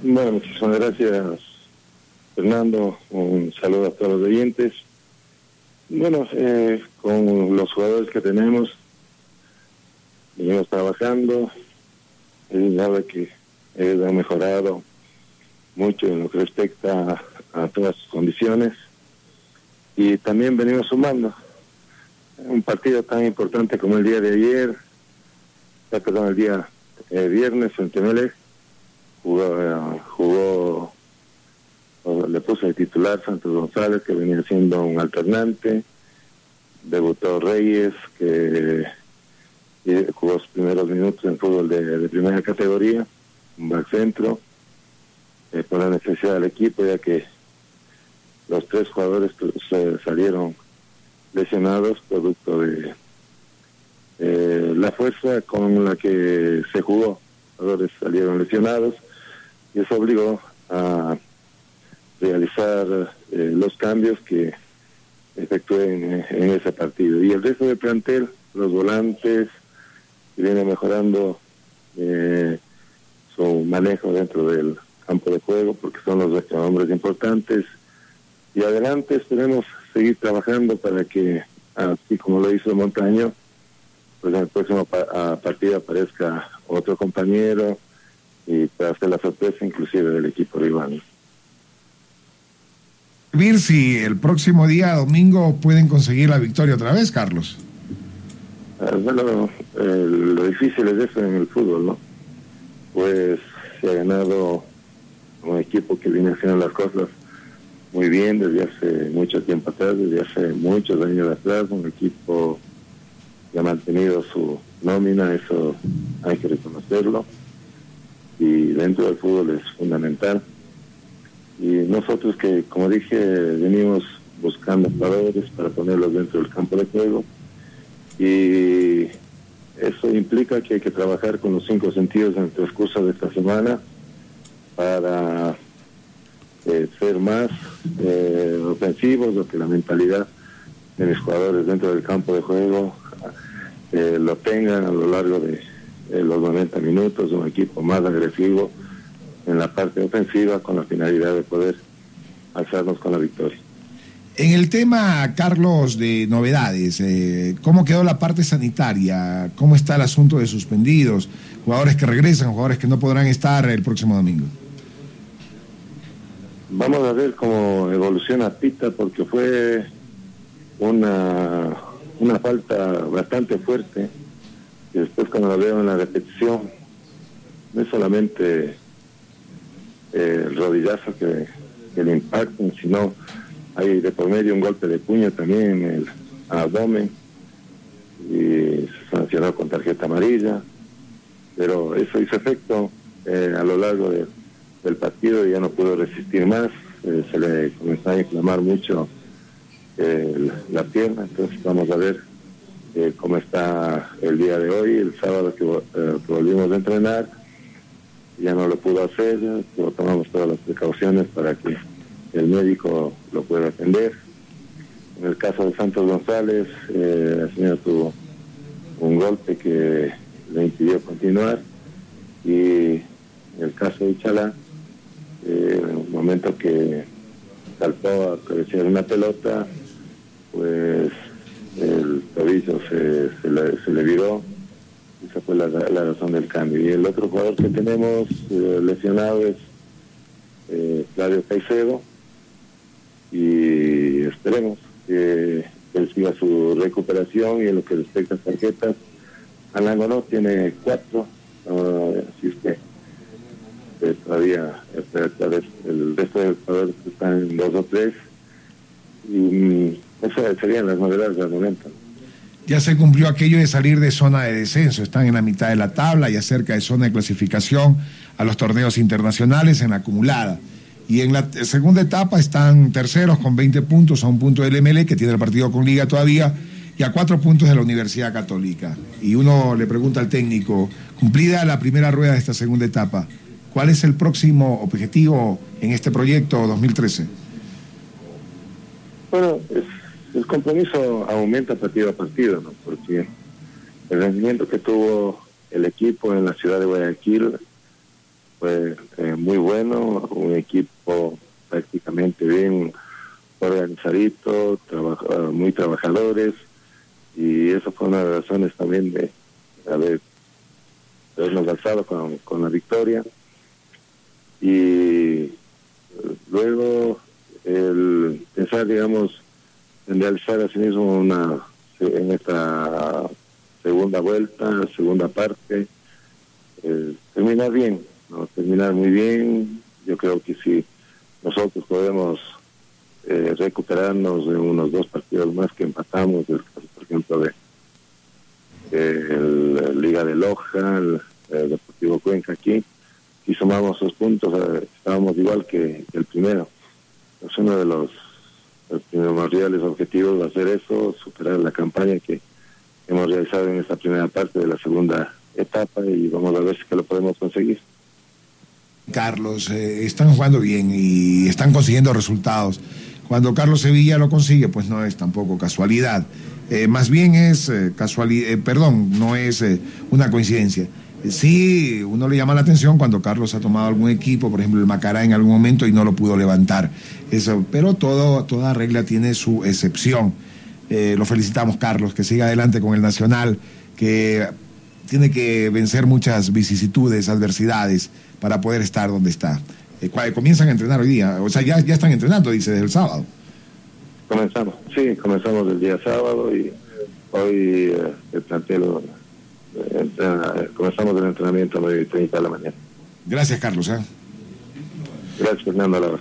Bueno, muchísimas gracias, Fernando. Un saludo a todos los oyentes. Bueno, eh, con los jugadores que tenemos, venimos trabajando. Es nada que ellos han mejorado mucho en lo que respecta a, todas sus condiciones. Y también venimos sumando un partido tan importante como el día de ayer, perdón, el día eh, viernes frente a jugó, eh, jugó le puse el titular Santos González, que venía siendo un alternante, debutó Reyes, que jugó sus primeros minutos en fútbol de, primera categoría, un back centro, eh, por la necesidad del equipo, ya que los tres jugadores pues, salieron lesionados producto de la fuerza con la que se jugó. Los jugadores salieron lesionados y eso obligó a realizar eh, los cambios que efectué en, ese partido. Y el resto del plantel, los volantes, viene mejorando eh, su manejo dentro del campo de juego porque son los hombres importantes. Y adelante esperemos seguir trabajando para que, así como lo hizo Montaño, pues en el próximo partido aparezca otro compañero y hacer la sorpresa inclusive del equipo rival ver si el próximo día, domingo, pueden conseguir la victoria otra vez, Carlos. Ah, bueno, lo difícil es eso en el fútbol, ¿no? Pues se ha ganado un equipo que viene haciendo las cosas muy bien desde hace mucho tiempo atrás, desde hace muchos años atrás, un equipo que ha mantenido su nómina, eso hay que reconocerlo. Y dentro del fútbol es fundamental. Y nosotros que, como dije, venimos buscando jugadores para ponerlos dentro del campo de juego y eso implica que hay que trabajar con los cinco sentidos en el transcurso de esta semana para eh, ser más eh, ofensivos, lo que la mentalidad de mis jugadores dentro del campo de juego eh, lo tengan a lo largo de los 90 minutos, un equipo más agresivo en la parte ofensiva con la finalidad de poder alzarnos con la victoria. En el tema, Carlos, de novedades, eh, ¿cómo quedó la parte sanitaria? ¿Cómo está el asunto de suspendidos? Jugadores que regresan, jugadores que no podrán estar el próximo domingo. Vamos a ver cómo evoluciona Pita, porque fue una, una falta bastante fuerte. Y después cuando la veo en la repetición, no es solamente el rodillazo que, le impacta, sino hay de por medio un golpe de puño también en el abdomen y se sancionó con tarjeta amarilla, pero eso hizo efecto eh, a lo largo del partido y ya no pudo resistir más, eh, se le comenzó a inflamar mucho eh, la pierna, entonces vamos a ver cómo está el día de hoy, el sábado que volvimos a entrenar ya no lo pudo hacer, tomamos todas las precauciones para que el médico lo pueda atender. En el caso de Santos González, eh, el señor tuvo un golpe que le impidió continuar y en el caso de Chalá, eh, en un momento que saltó a cabecear una pelota, pues el tobillo se, se le viró esa fue la, razón del cambio. Y el otro jugador que tenemos eh, lesionado es eh, Claudio Caicedo. Y esperemos que él siga su recuperación y en lo que respecta a tarjetas, Alango no tiene cuatro, así es que eh, todavía el resto de jugadores están en dos o tres. Y mm, esas serían las novedades del momento ya se cumplió aquello de salir de zona de descenso, están en la mitad de la tabla, y cerca de zona de clasificación a los torneos internacionales en la acumulada. Y en la segunda etapa están terceros con 20 puntos a un punto del ML, que tiene el partido con Liga todavía, y a cuatro puntos de la Universidad Católica. Y uno le pregunta al técnico, cumplida la primera rueda de esta segunda etapa, ¿cuál es el próximo objetivo en este proyecto 2013? Bueno, compromiso aumenta partido a partido, ¿no? Porque el rendimiento que tuvo el equipo en la ciudad de Guayaquil fue eh, muy bueno, un equipo prácticamente bien organizadito, muy trabajadores, y eso fue una de las razones también de haber, habernos alzado con, la victoria. Y luego el pensar, digamos, realizar así mismo una, en esta segunda vuelta, segunda parte, terminar bien, ¿no? terminar muy bien. Yo creo que si nosotros podemos eh, recuperarnos de unos dos partidos más que empatamos, por ejemplo, de, el, Liga de Loja, el, Deportivo Cuenca aquí, y sumamos esos puntos, eh, estábamos igual que, el primero. Es uno de los, los reales objetivos va a ser eso, superar la campaña que hemos realizado en esta primera parte de la segunda etapa y vamos a ver si lo podemos conseguir. Carlos, eh, están jugando bien y están consiguiendo resultados. Cuando Carlos Sevilla lo consigue, pues no es tampoco casualidad. Eh, más bien es eh, casualidad, perdón, no es una coincidencia. Sí, uno le llama la atención cuando Carlos ha tomado algún equipo, por ejemplo el Macará en algún momento y no lo pudo levantar. Eso, pero todo, toda regla tiene su excepción. lo felicitamos, Carlos, que siga adelante con el Nacional, que tiene que vencer muchas vicisitudes, adversidades, para poder estar donde está. Eh, comienzan a entrenar hoy día, o sea, ya, están entrenando, dice, desde el sábado. Comenzamos, sí, comenzamos el día sábado y hoy eh, el plantel, eh, comenzamos el entrenamiento a 9.30 de la mañana. Gracias, Carlos. Gracias, Fernando.